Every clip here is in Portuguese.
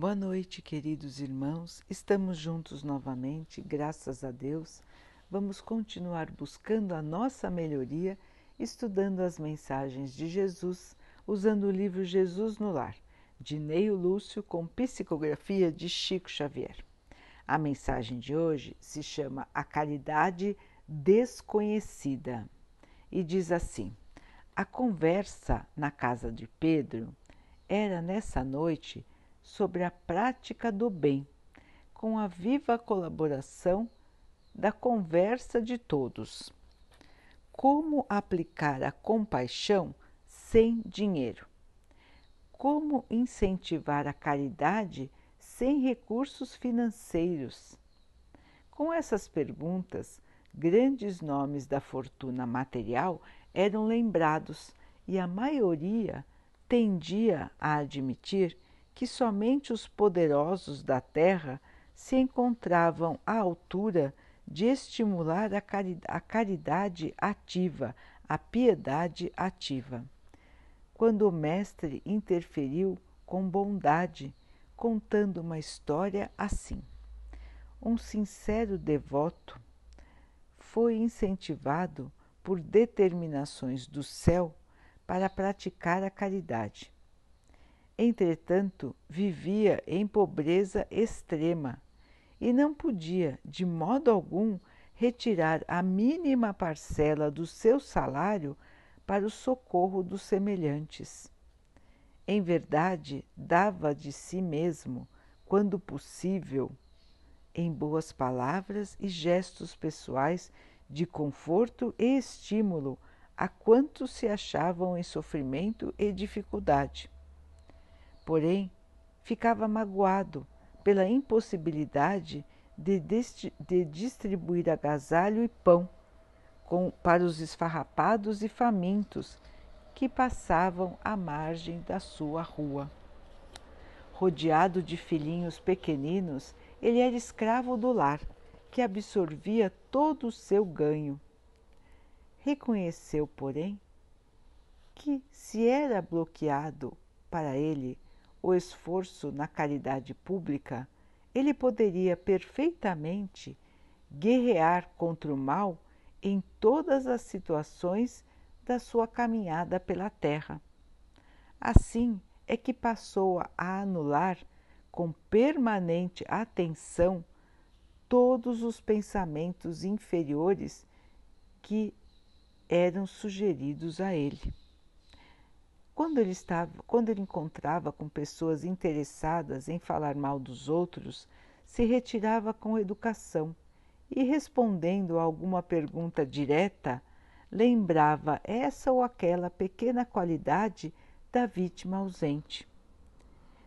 Boa noite, queridos irmãos. Estamos juntos novamente, graças a Deus. Vamos continuar buscando a nossa melhoria, estudando as mensagens de Jesus, usando o livro Jesus no Lar, de Neio Lúcio, com psicografia de Chico Xavier. A mensagem de hoje se chama A Caridade Desconhecida e diz assim: A conversa na casa de Pedro era nessa noite sobre a prática do bem, com a viva colaboração da conversa de todos. Como aplicar a compaixão sem dinheiro? Como incentivar a caridade sem recursos financeiros? Com essas perguntas, grandes nomes da fortuna material eram lembrados e a maioria tendia a admitir que somente os poderosos da terra se encontravam à altura de estimular a caridade ativa, a piedade ativa. Quando o Mestre interferiu com bondade, contando uma história assim. Um sincero devoto foi incentivado por determinações do céu para praticar a caridade. Entretanto, vivia em pobreza extrema e não podia, de modo algum, retirar a mínima parcela do seu salário para o socorro dos semelhantes. Em verdade, dava de si mesmo, quando possível, em boas palavras e gestos pessoais de conforto e estímulo a quantos se achavam em sofrimento e dificuldade. Porém, ficava magoado pela impossibilidade de, de distribuir agasalho e pão com, para os esfarrapados e famintos que passavam à margem da sua rua. Rodeado de filhinhos pequeninos, ele era escravo do lar, que absorvia todo o seu ganho Reconheceu, porém, que se era bloqueado para ele o esforço na caridade pública, ele poderia perfeitamente guerrear contra o mal em todas as situações da sua caminhada pela terra. Assim é que passou a anular com permanente atenção todos os pensamentos inferiores que eram sugeridos a ele. Quando ele estava, quando ele encontrava com pessoas interessadas em falar mal dos outros, se retirava com educação e respondendo a alguma pergunta direta, lembrava essa ou aquela pequena qualidade da vítima ausente.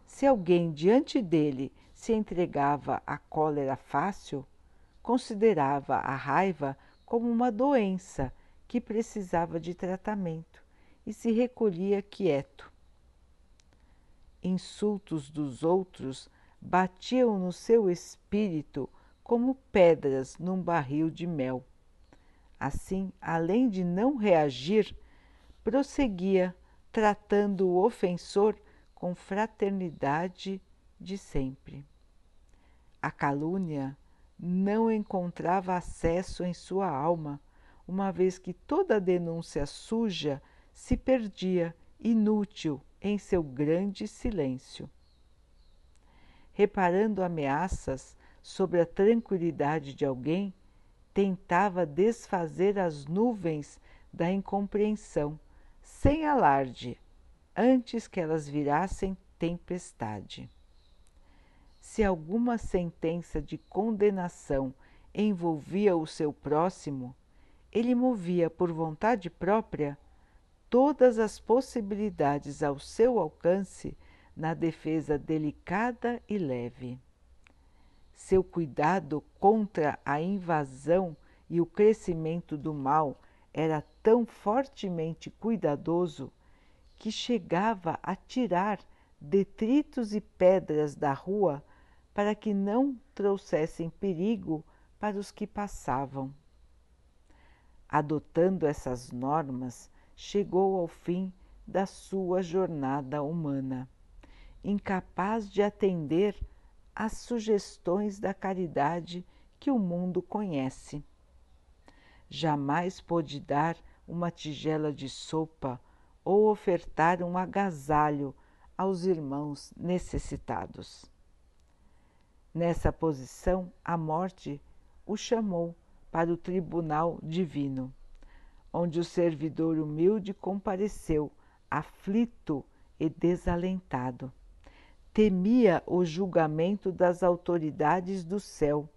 Se alguém diante dele se entregava à cólera fácil, considerava a raiva como uma doença que precisava de tratamento e se recolhia quieto. Insultos dos outros batiam no seu espírito como pedras num barril de mel. Assim, além de não reagir, prosseguia tratando o ofensor com fraternidade de sempre. A calúnia não encontrava acesso em sua alma uma vez que toda denúncia suja se perdia inútil em seu grande silêncio. Reparando ameaças sobre a tranquilidade de alguém, tentava desfazer as nuvens da incompreensão, sem alarde, antes que elas virassem tempestade. Se alguma sentença de condenação envolvia o seu próximo, ele movia por vontade própria todas as possibilidades ao seu alcance na defesa delicada e leve. Seu cuidado contra a invasão e o crescimento do mal era tão fortemente cuidadoso que chegava a tirar detritos e pedras da rua para que não trouxessem perigo para os que passavam. Adotando essas normas, chegou ao fim da sua jornada humana incapaz de atender às sugestões da caridade que o mundo conhece. Jamais pôde dar uma tigela de sopa ou ofertar um agasalho aos irmãos necessitados. Nessa posição, a morte o chamou para o tribunal divino, onde o servidor humilde compareceu, aflito e desalentado. Temia o julgamento das autoridades do céu,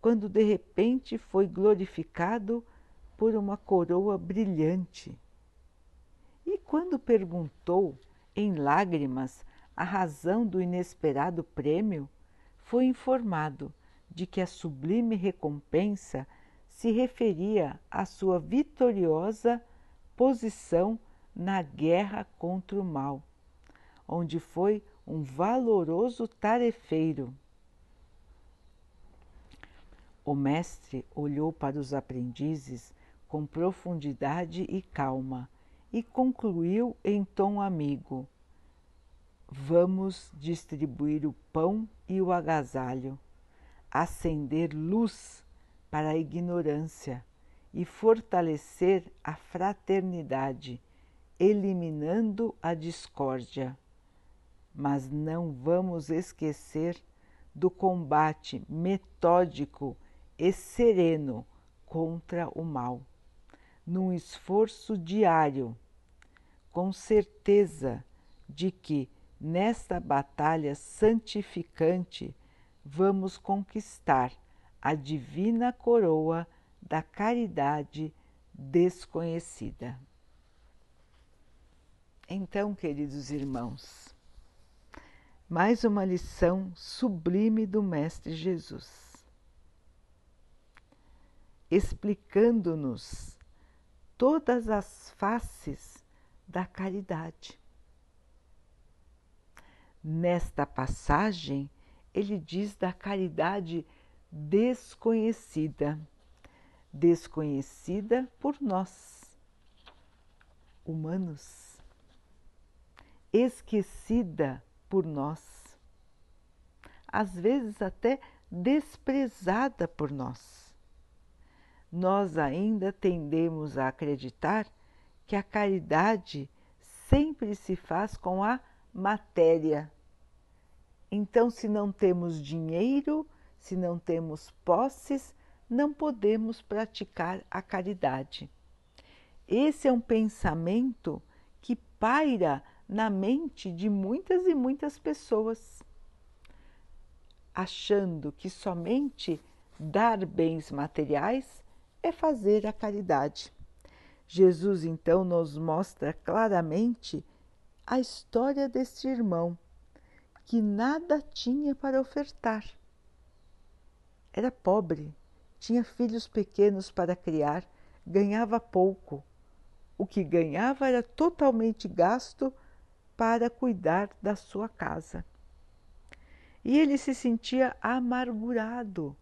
quando de repente foi glorificado por uma coroa brilhante. E quando perguntou, em lágrimas, a razão do inesperado prêmio, foi informado de que a sublime recompensa se referia à sua vitoriosa posição na guerra contra o mal, onde foi um valoroso tarefeiro. O mestre olhou para os aprendizes com profundidade e calma e concluiu em tom amigo: Vamos distribuir o pão e o agasalho, acender luz para a ignorância e fortalecer a fraternidade, eliminando a discórdia. Mas não vamos esquecer do combate metódico e sereno contra o mal, num esforço diário, com certeza de que nesta batalha santificante vamos conquistar a divina coroa da caridade desconhecida. Então, queridos irmãos, mais uma lição sublime do Mestre Jesus, explicando-nos todas as faces da caridade. Nesta passagem, ele diz da caridade desconhecida, desconhecida por nós, humanos, esquecida por nós, às vezes até desprezada por nós. Nós ainda tendemos a acreditar que a caridade sempre se faz com a matéria. Então, se não temos dinheiro, se não temos posses, não podemos praticar a caridade. Esse é um pensamento que paira na mente de muitas e muitas pessoas, achando que somente dar bens materiais é fazer a caridade. Jesus então nos mostra claramente a história deste irmão que nada tinha para ofertar. Era pobre, tinha filhos pequenos para criar, ganhava pouco. O que ganhava era totalmente gasto para cuidar da sua casa. E ele se sentia amargurado,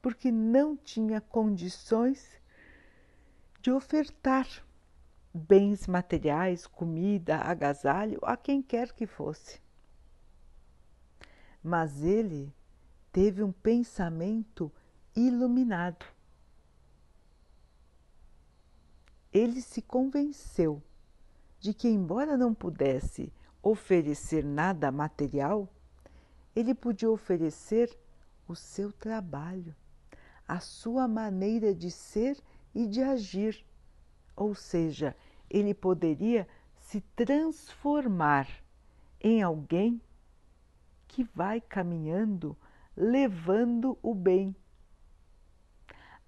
porque não tinha condições de ofertar bens materiais, comida, agasalho a quem quer que fosse. Mas ele teve um pensamento iluminado. Ele se convenceu de que, embora não pudesse oferecer nada material, ele podia oferecer o seu trabalho, a sua maneira de ser e de agir. Ou seja, ele poderia se transformar em alguém que vai caminhando levando o bem.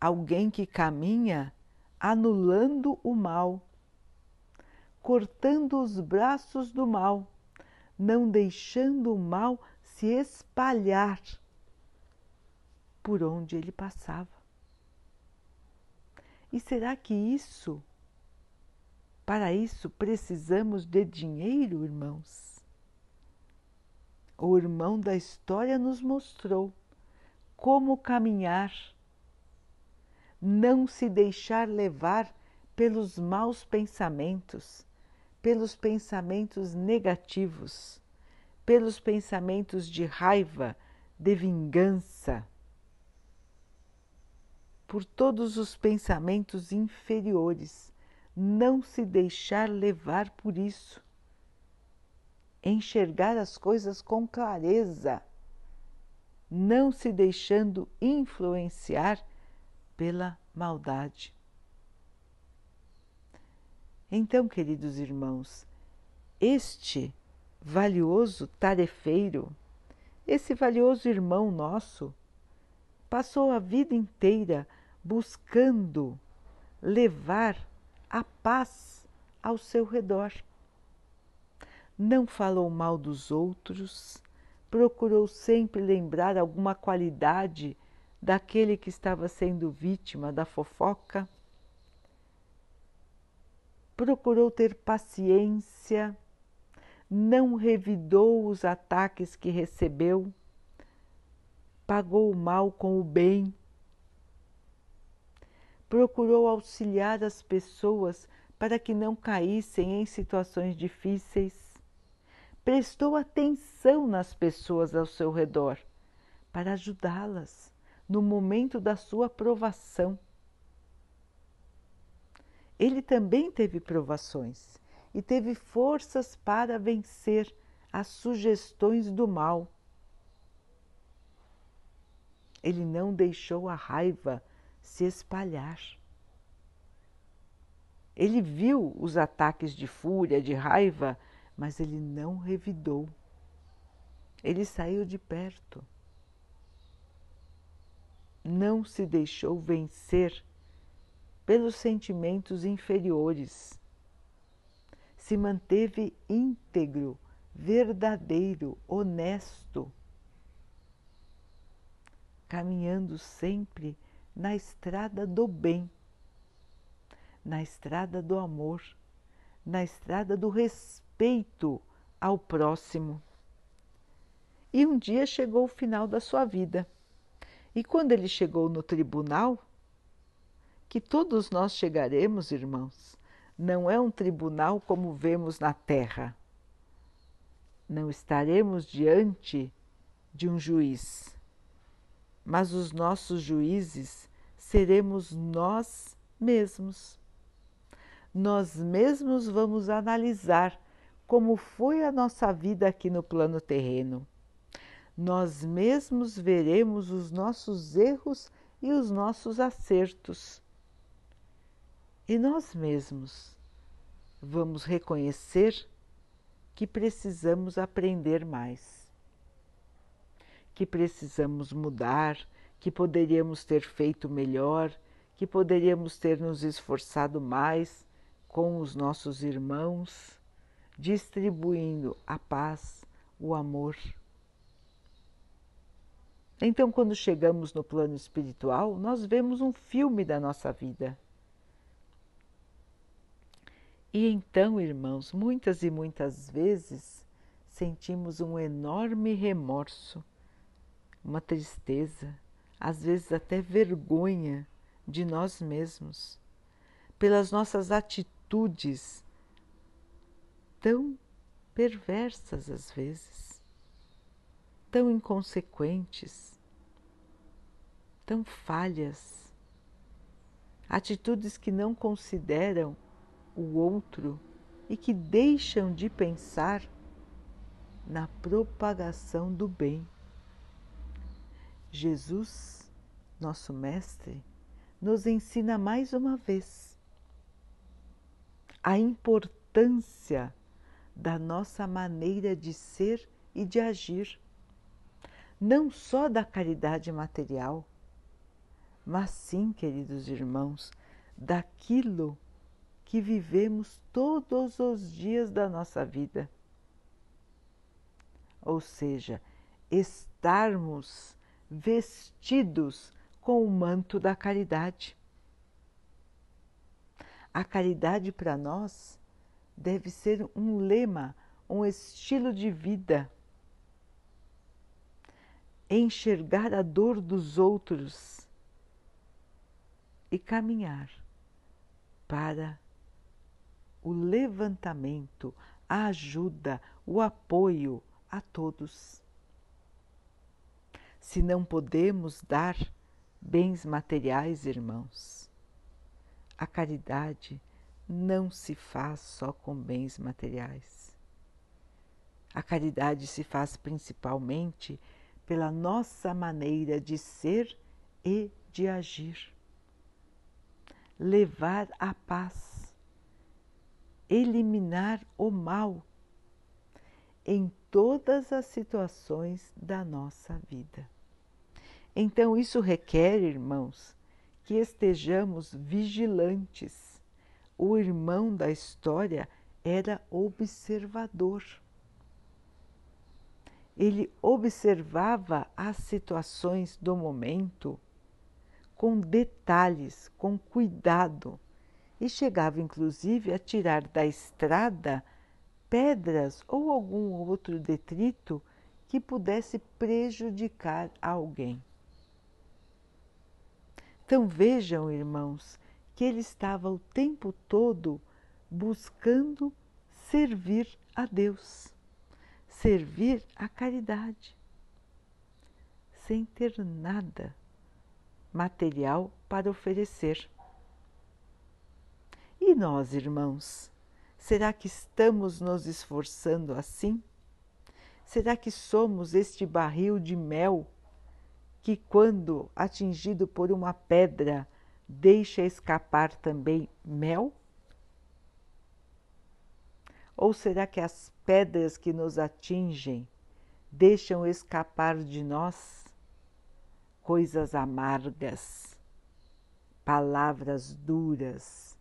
Alguém que caminha anulando o mal, cortando os braços do mal, não deixando o mal se espalhar por onde ele passava. E será que isso, para isso, precisamos de dinheiro, irmãos? O irmão da história nos mostrou como caminhar, não se deixar levar pelos maus pensamentos, pelos pensamentos negativos, pelos pensamentos de raiva, de vingança, por todos os pensamentos inferiores, não se deixar levar por isso, enxergar as coisas com clareza, não se deixando influenciar pela maldade. Então, queridos irmãos, este valioso tarefeiro, esse valioso irmão nosso, passou a vida inteira buscando levar a paz ao seu redor. Não falou mal dos outros, procurou sempre lembrar alguma qualidade daquele que estava sendo vítima da fofoca. Procurou ter paciência, não revidou os ataques que recebeu, pagou o mal com o bem procurou auxiliar as pessoas para que não caíssem em situações difíceis, prestou atenção nas pessoas ao seu redor para ajudá-las no momento da sua provação. Ele também teve provações e teve forças para vencer as sugestões do mal. Ele não deixou a raiva se espalhar. Ele viu os ataques de fúria, de raiva, mas ele não revidou. Ele saiu de perto. Não se deixou vencer pelos sentimentos inferiores. Se manteve íntegro, verdadeiro, honesto, caminhando sempre na estrada do bem, na estrada do amor, na estrada do respeito ao próximo. E um dia chegou o final da sua vida. E quando ele chegou no tribunal, que todos nós chegaremos, irmãos, não é um tribunal como vemos na terra. Não estaremos diante de um juiz mas os nossos juízes seremos nós mesmos. Nós mesmos vamos analisar como foi a nossa vida aqui no plano terreno. Nós mesmos veremos os nossos erros e os nossos acertos. E nós mesmos vamos reconhecer que precisamos aprender mais que precisamos mudar, que poderíamos ter feito melhor, que poderíamos ter nos esforçado mais com os nossos irmãos, distribuindo a paz, o amor. Então, quando chegamos no plano espiritual, nós vemos um filme da nossa vida. E então, irmãos, muitas e muitas vezes sentimos um enorme remorso uma tristeza, às vezes até vergonha de nós mesmos, pelas nossas atitudes tão perversas às vezes, tão inconsequentes, tão falhas, atitudes que não consideram o outro e que deixam de pensar na propagação do bem. Jesus, nosso Mestre, nos ensina mais uma vez a importância da nossa maneira de ser e de agir, não só da caridade material, mas sim, queridos irmãos, daquilo que vivemos todos os dias da nossa vida. Ou seja, estarmos vestidos com o manto da caridade. A caridade para nós deve ser um lema, um estilo de vida. Enxergar a dor dos outros e caminhar para o levantamento, a ajuda, o apoio, a todos. Se não podemos dar bens materiais, irmãos, a caridade não se faz só com bens materiais. A caridade se faz principalmente pela nossa maneira de ser e de agir. Levar a paz, eliminar o mal em todas as situações da nossa vida. Então, isso requer, irmãos, que estejamos vigilantes. O irmão da história era observador. Ele observava as situações do momento com detalhes, com cuidado, e chegava inclusive a tirar da estrada pedras ou algum outro detrito que pudesse prejudicar alguém. Então vejam, irmãos, que ele estava o tempo todo buscando servir a Deus, servir a caridade, sem ter nada material para oferecer. E nós, irmãos, será que estamos nos esforçando assim? Será que somos este barril de mel que, quando atingido por uma pedra, deixa escapar também mel? Ou será que as pedras que nos atingem deixam escapar de nós coisas amargas, palavras duras,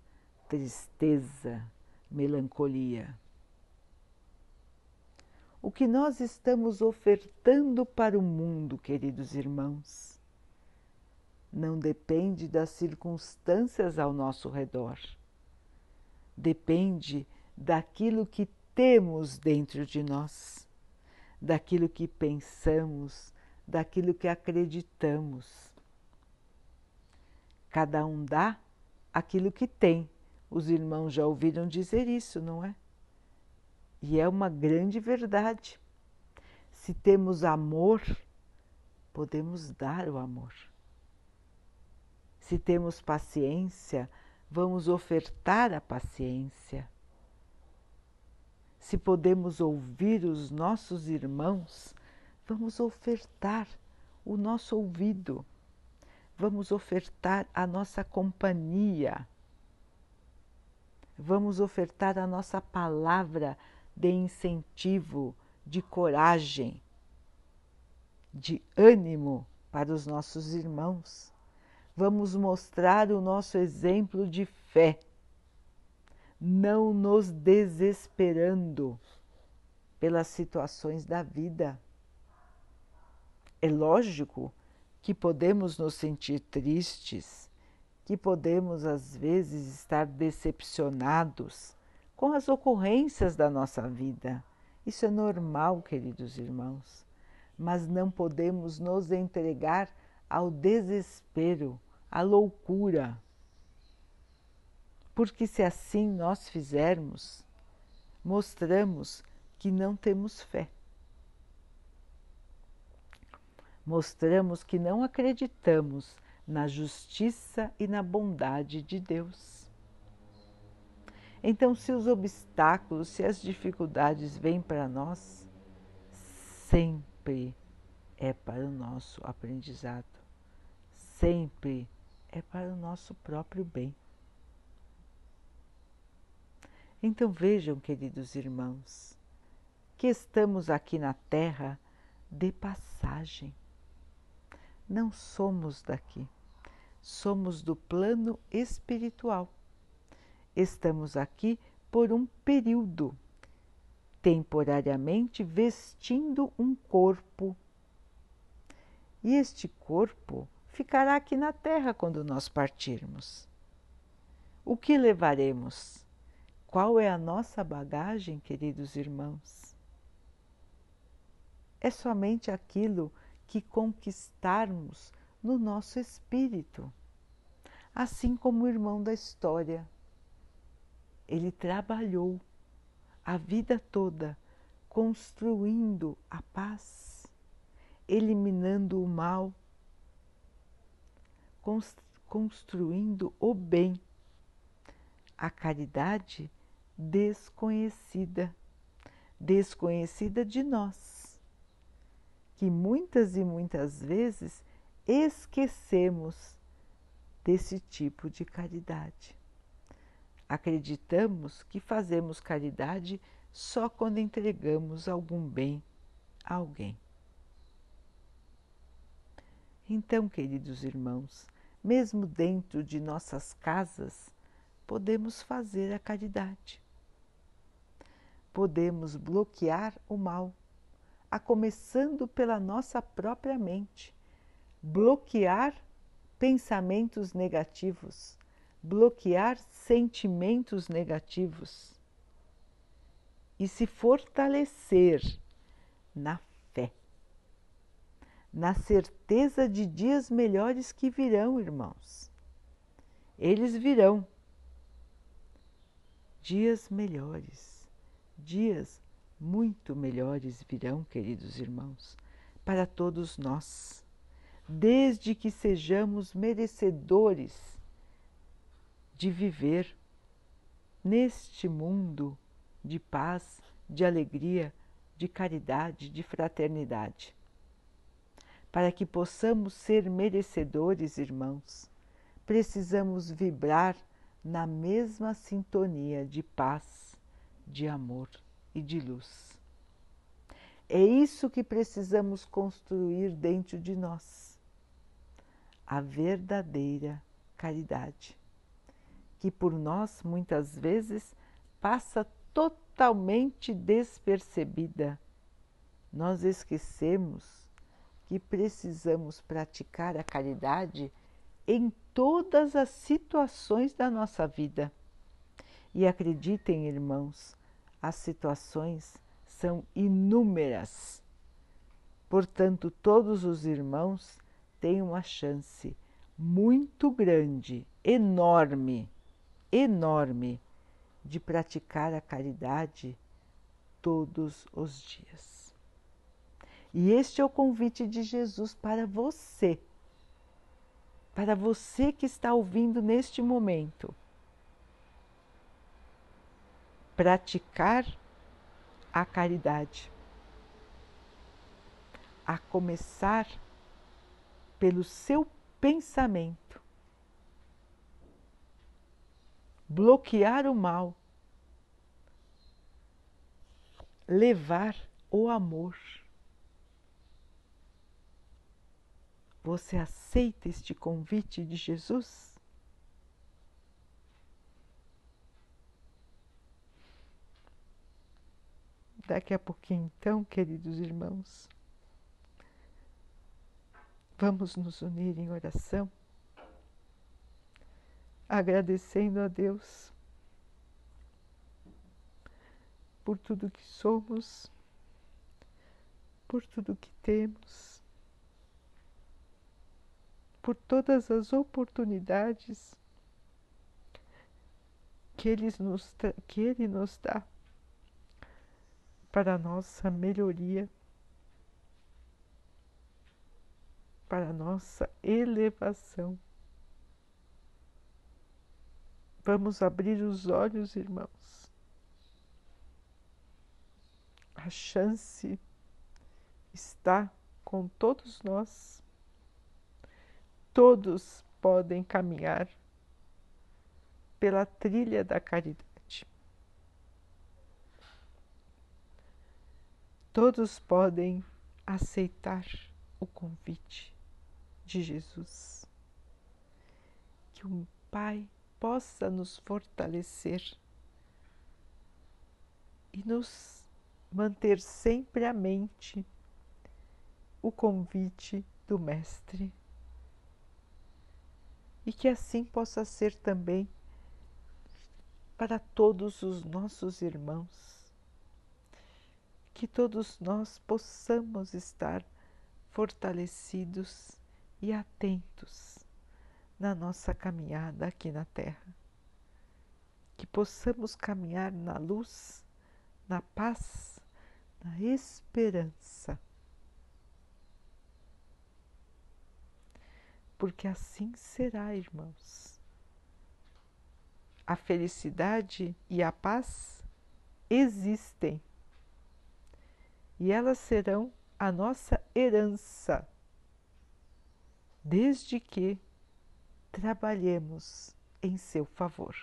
tristeza, melancolia? o que nós estamos ofertando para o mundo, queridos irmãos, não depende das circunstâncias ao nosso redor. Depende daquilo que temos dentro de nós, daquilo que pensamos, daquilo que acreditamos. Cada um dá aquilo que tem. Os irmãos já ouviram dizer isso, não é? E é uma grande verdade. Se temos amor, podemos dar o amor. Se temos paciência, vamos ofertar a paciência. Se podemos ouvir os nossos irmãos, vamos ofertar o nosso ouvido, vamos ofertar a nossa companhia, vamos ofertar a nossa palavra de incentivo, de coragem, de ânimo para os nossos irmãos. Vamos mostrar o nosso exemplo de fé, não nos desesperando pelas situações da vida. É lógico que podemos nos sentir tristes, que podemos às vezes estar decepcionados com as ocorrências da nossa vida. Isso é normal, queridos irmãos, mas não podemos nos entregar ao desespero, à loucura. Porque se assim nós fizermos, mostramos que não temos fé. Mostramos que não acreditamos na justiça e na bondade de Deus. Então, se os obstáculos, se as dificuldades vêm para nós, sempre é para o nosso aprendizado, sempre é para o nosso próprio bem. Então vejam, queridos irmãos, que estamos aqui na Terra de passagem. Não somos daqui, somos do plano espiritual estamos aqui por um período, temporariamente vestindo um corpo. E este corpo ficará aqui na Terra quando nós partirmos. O que levaremos? Qual é a nossa bagagem, queridos irmãos? É somente aquilo que conquistarmos no nosso espírito, assim como o irmão da história ele trabalhou a vida toda construindo a paz, eliminando o mal, construindo o bem, a caridade desconhecida, desconhecida de nós, que muitas e muitas vezes esquecemos desse tipo de caridade. Acreditamos que fazemos caridade só quando entregamos algum bem a alguém. Então, queridos irmãos, mesmo dentro de nossas casas, podemos fazer a caridade. Podemos bloquear o mal, a começando pela nossa própria mente, bloquear pensamentos negativos, bloquear sentimentos negativos e se fortalecer na na certeza de dias melhores que virão, irmãos. Eles virão. Dias melhores, dias muito melhores virão, queridos irmãos, para todos nós, desde que sejamos merecedores de viver neste mundo de paz, de alegria, de caridade, de fraternidade. Para que possamos ser merecedores, irmãos, precisamos vibrar na mesma sintonia de paz, de amor e de luz. É isso que precisamos construir dentro de nós, a verdadeira caridade, que por nós muitas vezes passa totalmente despercebida. Nós esquecemos que precisamos praticar a caridade em todas as situações da nossa vida. E acreditem, irmãos, as situações são inúmeras. Portanto, todos os irmãos têm uma chance muito grande, enorme, enorme de praticar a caridade todos os dias. E este é o convite de Jesus para você, para você que está ouvindo neste momento. Praticar a caridade, a começar pelo seu pensamento bloquear o mal, levar o amor. Você aceita este convite de Jesus? Daqui a pouquinho, então, queridos irmãos, vamos nos unir em oração agradecendo a Deus por tudo que somos, por tudo que temos, por todas as oportunidades que Ele nos, que ele nos dá para a nossa melhoria, para a nossa elevação. Vamos abrir os olhos, irmãos. A chance está com todos nós. Todos podem caminhar pela trilha da caridade. Todos podem aceitar o convite de Jesus. Que um Pai possa nos fortalecer e nos manter sempre à mente o convite do Mestre. E que assim possa ser também para todos os nossos irmãos, que todos nós possamos estar fortalecidos e atentos na nossa caminhada aqui na Terra. Que possamos caminhar na luz, na paz, na esperança. Porque assim será, irmãos. A felicidade e a paz existem e elas serão a nossa herança, desde que trabalhemos em seu favor.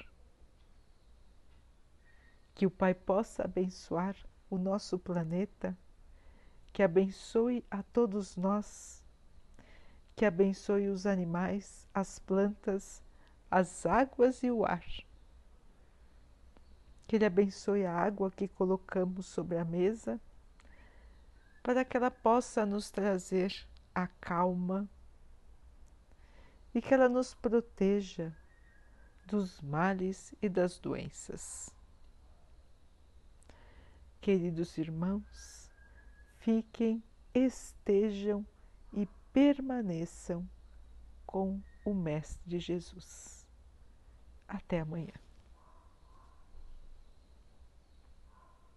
Que o Pai possa abençoar o nosso planeta, que abençoe a todos nós, que abençoe os animais, as plantas, as águas e o ar. Que Ele abençoe a água que colocamos sobre a mesa, para que ela possa nos trazer a calma e que ela nos proteja dos males e das doenças. Queridos irmãos, fiquem, estejam permaneçam com o Mestre Jesus. Até amanhã.